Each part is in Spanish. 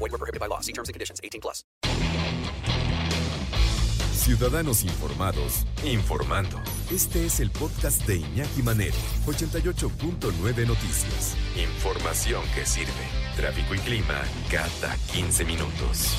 Void were prohibited by law. See terms and conditions. 18 plus. Ciudadanos informados, informando. Este es el podcast de Iñaki Manero, 88.9 Noticias. Información que sirve. Tráfico y clima cada 15 minutos.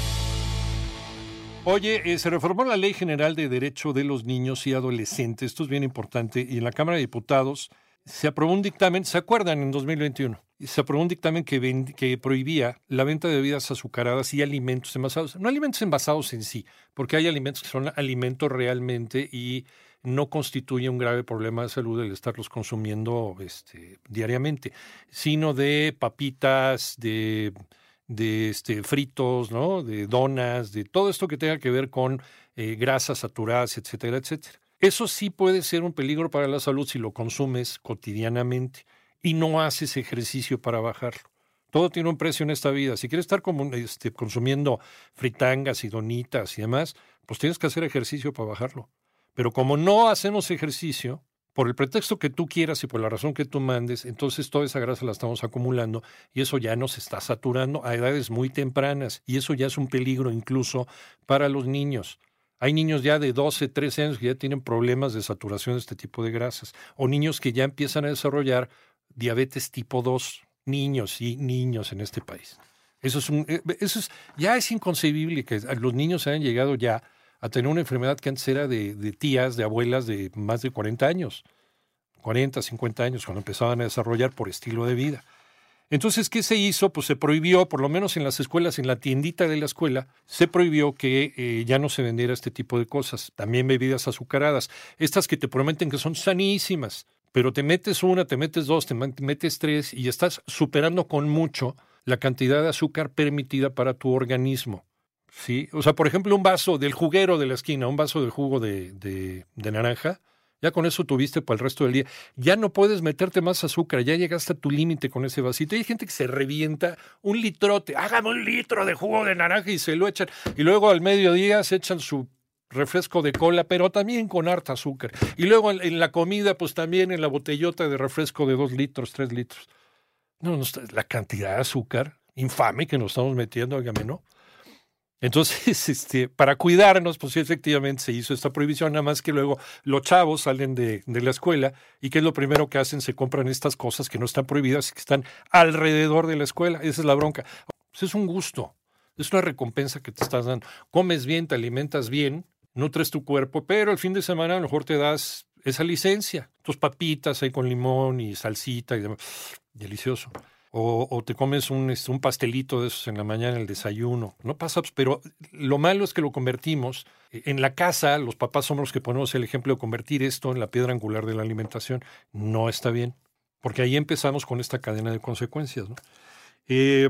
Oye, eh, se reformó la Ley General de Derecho de los Niños y Adolescentes. Esto es bien importante. Y en la Cámara de Diputados se aprobó un dictamen, ¿se acuerdan? En 2021. Se aprobó un dictamen que, ven- que prohibía la venta de bebidas azucaradas y alimentos envasados. No alimentos envasados en sí, porque hay alimentos que son alimentos realmente y no constituye un grave problema de salud el estarlos consumiendo este, diariamente, sino de papitas, de, de este, fritos, ¿no? de donas, de todo esto que tenga que ver con eh, grasas saturadas, etcétera, etcétera. Eso sí puede ser un peligro para la salud si lo consumes cotidianamente y no haces ejercicio para bajarlo. Todo tiene un precio en esta vida. Si quieres estar como, este, consumiendo fritangas y donitas y demás, pues tienes que hacer ejercicio para bajarlo. Pero como no hacemos ejercicio, por el pretexto que tú quieras y por la razón que tú mandes, entonces toda esa grasa la estamos acumulando y eso ya nos está saturando a edades muy tempranas y eso ya es un peligro incluso para los niños. Hay niños ya de 12, 13 años que ya tienen problemas de saturación de este tipo de grasas o niños que ya empiezan a desarrollar diabetes tipo 2, niños y niños en este país. Eso es un, eh, eso es, ya es inconcebible que los niños hayan llegado ya a tener una enfermedad que antes era de, tías, de abuelas de más de 40 años, 40, 50 años, cuando empezaban a desarrollar por estilo de vida. Entonces, ¿qué se hizo? Pues se prohibió, por lo menos en las escuelas, en la tiendita de la escuela, se prohibió que eh, ya no se vendiera este tipo de cosas. También bebidas azucaradas. Estas que te prometen que son sanísimas, pero te metes una, te metes dos, te metes tres y estás superando con mucho la cantidad de azúcar permitida para tu organismo. ¿Sí? O sea, por ejemplo, un vaso del juguero de la esquina, un vaso de jugo de, de naranja, ya con eso tuviste para el resto del día. Ya no puedes meterte más azúcar, ya llegaste a tu límite con ese vasito. Hay gente que se revienta un litrote, hágame un litro de jugo de naranja y se lo echan. Y luego al mediodía se echan su refresco de cola, pero también con harta azúcar. Y luego en, en la comida, pues también en la botellota de refresco de dos litros, tres litros. No, no la cantidad de azúcar infame que nos estamos metiendo, óigame, ¿no? Entonces, este, para cuidarnos, pues sí, efectivamente se hizo esta prohibición, nada más que luego los chavos salen de, de la escuela y ¿qué es lo primero que hacen? Se compran estas cosas que no están prohibidas y que están alrededor de la escuela. Esa es la bronca. Pues es un gusto, es una recompensa que te estás dando. Comes bien, te alimentas bien, nutres tu cuerpo, pero el fin de semana a lo mejor te das esa licencia. Tus papitas ahí con limón y salsita y demás. Delicioso. O, te comes un, este, un pastelito de esos en la mañana, el desayuno. No pasa, pues, pero lo malo es que lo convertimos. En la casa, los papás somos los que ponemos el ejemplo de convertir esto en la piedra angular de la alimentación. No está bien, porque ahí empezamos con esta cadena de consecuencias. Eh,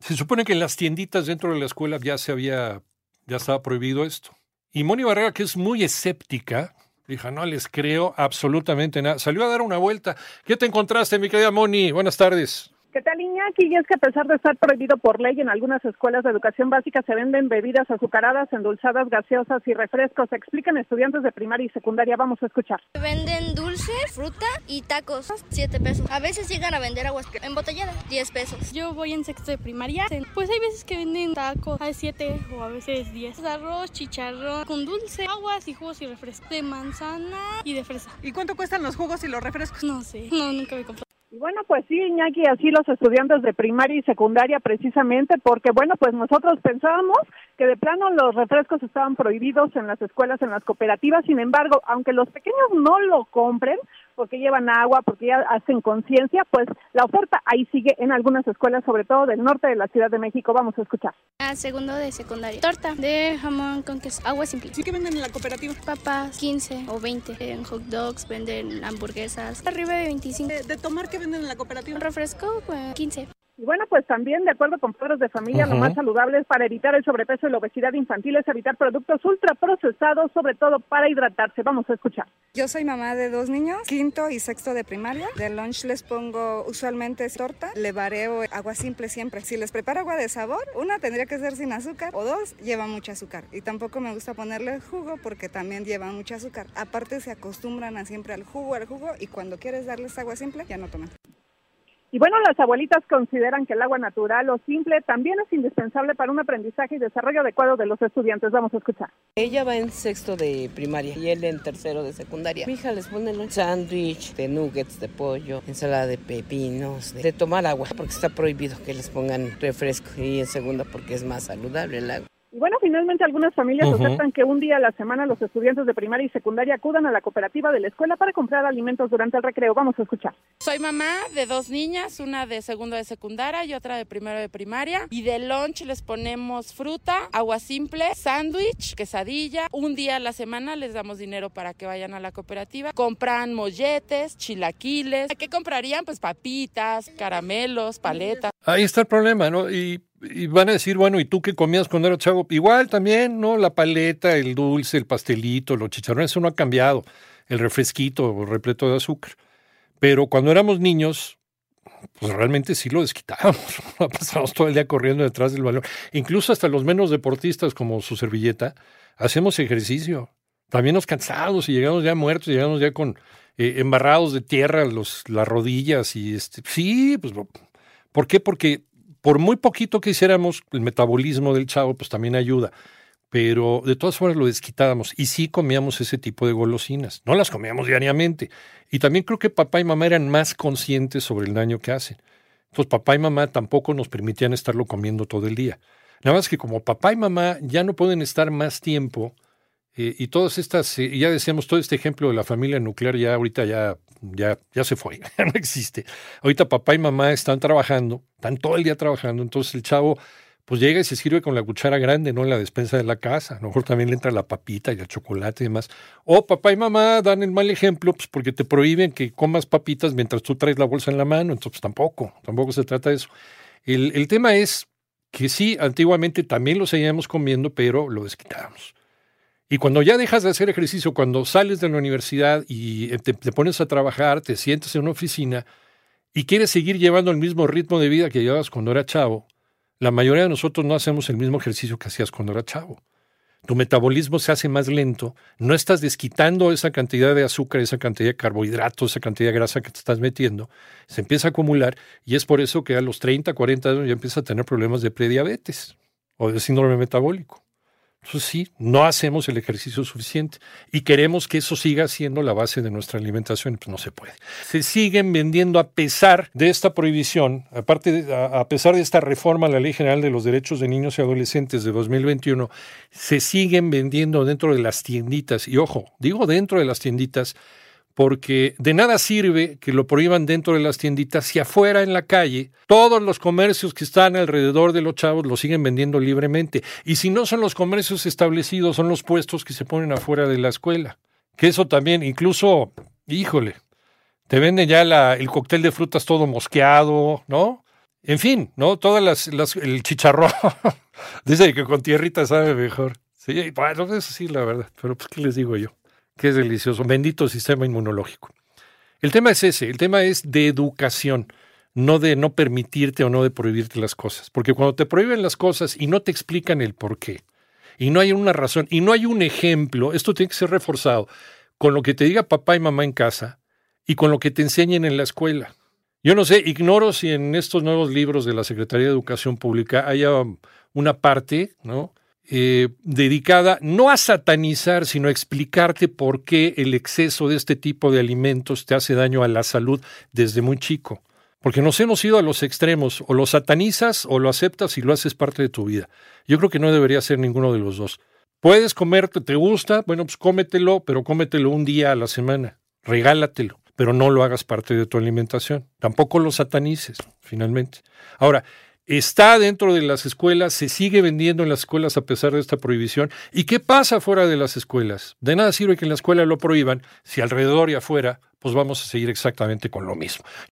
se supone que en las tienditas dentro de la escuela ya se había, ya estaba prohibido esto. Y Moni Barrera, que es muy escéptica, dijo, no les creo absolutamente nada. Salió a dar una vuelta. ¿Qué te encontraste, mi querida Moni? Buenas tardes. ¿Qué tal, Iñaki? Y es que a pesar de estar prohibido por ley en algunas escuelas de educación básica se venden bebidas azucaradas, endulzadas, gaseosas y refrescos. Explican estudiantes de primaria y secundaria. Vamos a escuchar. Venden dulce, fruta y tacos, 7 pesos. A veces llegan a vender aguas embotelladas, 10 pesos. Yo voy en sexto de primaria. Pues hay veces que venden tacos a 7 o a veces 10. Arroz, chicharrón, con dulce, aguas y jugos y refrescos. De manzana y de fresa. ¿Y cuánto cuestan los jugos y los refrescos? No sé. No, nunca me compré. Y bueno, pues sí, Iñaki, así los estudiantes de primaria y secundaria precisamente, porque bueno, pues nosotros pensábamos que de plano los refrescos estaban prohibidos en las escuelas, en las cooperativas, sin embargo, aunque los pequeños no lo compren, porque llevan agua, porque ya hacen conciencia, pues la oferta ahí sigue en algunas escuelas, sobre todo del norte de la Ciudad de México. Vamos a escuchar. A segundo de secundaria. Torta de jamón con queso, agua simple. ¿Sí que venden en la cooperativa? Papas, 15 o 20. En hot dogs venden hamburguesas, arriba de 25. ¿De, de tomar qué venden en la cooperativa? Un refresco, pues 15. Y bueno, pues también, de acuerdo con padres de familia, lo Ujú. más saludable es para evitar el sobrepeso y la obesidad infantil es evitar productos ultraprocesados, sobre todo para hidratarse. Vamos a escuchar. Yo soy mamá de dos niños, quinto y sexto de primaria. De lunch les pongo usualmente torta, le vareo agua simple siempre. Si les preparo agua de sabor, una tendría que ser sin azúcar o dos lleva mucho azúcar. Y tampoco me gusta ponerle jugo porque también lleva mucho azúcar. Aparte se acostumbran a siempre al jugo, al jugo y cuando quieres darles agua simple ya no toman. Y bueno, las abuelitas consideran que el agua natural o simple también es indispensable para un aprendizaje y desarrollo adecuado de los estudiantes. Vamos a escuchar. Ella va en sexto de primaria y él en tercero de secundaria. Mi hija les pone un sándwich de nuggets de pollo, ensalada de pepinos, de tomar agua, porque está prohibido que les pongan refresco. Y en segunda porque es más saludable el agua. Y bueno, finalmente algunas familias Ujú. aceptan que un día a la semana los estudiantes de primaria y secundaria acudan a la cooperativa de la escuela para comprar alimentos durante el recreo. Vamos a escuchar. Soy mamá de dos niñas, una de segundo de secundaria y otra de primero de primaria. Y de lunch les ponemos fruta, agua simple, sándwich, quesadilla. Un día a la semana les damos dinero para que vayan a la cooperativa. Compran molletes, chilaquiles. ¿Qué comprarían? Pues papitas, caramelos, paletas. Ahí está el problema, ¿no? Y, y van a decir, bueno, ¿y tú qué comías cuando eras chavo? Igual también, ¿no? La paleta, el dulce, el pastelito, los chicharrones, eso no ha cambiado. El refresquito repleto de azúcar. Pero cuando éramos niños, pues realmente sí lo desquitábamos. Pasábamos todo el día corriendo detrás del balón. Incluso hasta los menos deportistas, como su servilleta, hacemos ejercicio. También nos cansados y llegamos ya muertos, llegamos ya con eh, embarrados de tierra los, las rodillas y este. Sí, pues ¿Por qué? Porque por muy poquito que hiciéramos, el metabolismo del chavo pues también ayuda. Pero de todas formas lo desquitábamos y sí comíamos ese tipo de golosinas. No las comíamos diariamente. Y también creo que papá y mamá eran más conscientes sobre el daño que hacen. Entonces papá y mamá tampoco nos permitían estarlo comiendo todo el día. Nada más que como papá y mamá ya no pueden estar más tiempo eh, y todas estas, eh, ya decíamos, todo este ejemplo de la familia nuclear ya ahorita ya, ya, ya se fue, ya no existe. Ahorita papá y mamá están trabajando, están todo el día trabajando, entonces el chavo pues llega y se sirve con la cuchara grande, no en la despensa de la casa. A lo mejor también le entra la papita y el chocolate y demás. O papá y mamá dan el mal ejemplo pues porque te prohíben que comas papitas mientras tú traes la bolsa en la mano, entonces tampoco, tampoco se trata de eso. El, el tema es que sí, antiguamente también lo seguíamos comiendo, pero lo desquitábamos. Y cuando ya dejas de hacer ejercicio, cuando sales de la universidad y te, te, pones a trabajar, te sientas en una oficina y quieres seguir llevando el mismo ritmo de vida que llevabas cuando era chavo, la mayoría de nosotros no hacemos el mismo ejercicio que hacías cuando era chavo. Tu metabolismo se hace más lento, no estás desquitando esa cantidad de azúcar, esa cantidad de carbohidratos, esa cantidad de grasa que te estás metiendo, se empieza a acumular y es por eso que a los 30, 40 años ya empiezas a tener problemas de prediabetes o de síndrome metabólico. Entonces sí, no hacemos el ejercicio suficiente y queremos que eso siga siendo la base de nuestra alimentación, pues no se puede. Se siguen vendiendo a pesar de esta prohibición, aparte a, a pesar de esta reforma a la Ley General de los Derechos de Niños y Adolescentes de 2021, se siguen vendiendo dentro de las tienditas y ojo, digo dentro de las tienditas porque de nada sirve que lo prohíban dentro de las tienditas si afuera en la calle todos los comercios que están alrededor de los chavos lo siguen vendiendo libremente. Y si no son los comercios establecidos, son los puestos que se ponen afuera de la escuela. Que eso también, incluso, híjole, te venden ya el cóctel de frutas todo mosqueado, ¿no? En fin, ¿no? Todas las, las el chicharrón. Dice que con tierrita sabe mejor. Sí, bueno, eso sí, la verdad. Pero pues, ¿qué les digo yo? Que es delicioso. Bendito sistema inmunológico. El tema es ese, el tema es de educación, no de no permitirte o no de prohibirte las cosas. Porque cuando te prohíben las cosas y no te explican el por qué, y no hay una razón, y no hay un ejemplo, esto tiene que ser reforzado con lo que te diga papá y mamá en casa y con lo que te enseñen en la escuela. Yo no sé, ignoro si en estos nuevos libros de la Secretaría de Educación Pública haya una parte, ¿no? Eh, dedicada no a satanizar, sino a explicarte por qué el exceso de este tipo de alimentos te hace daño a la salud desde muy chico. Porque nos hemos ido a los extremos, o lo satanizas o lo aceptas y lo haces parte de tu vida. Yo creo que no debería ser ninguno de los dos. Puedes comerte, te gusta, bueno, pues cómetelo, pero cómetelo un día a la semana, regálatelo, pero no lo hagas parte de tu alimentación. Tampoco lo satanices, finalmente. Ahora, está dentro de las escuelas, se sigue vendiendo en las escuelas a pesar de esta prohibición. ¿Y qué pasa fuera de las escuelas? De nada sirve que en la escuela lo prohíban si alrededor y afuera pues vamos a seguir exactamente con lo mismo.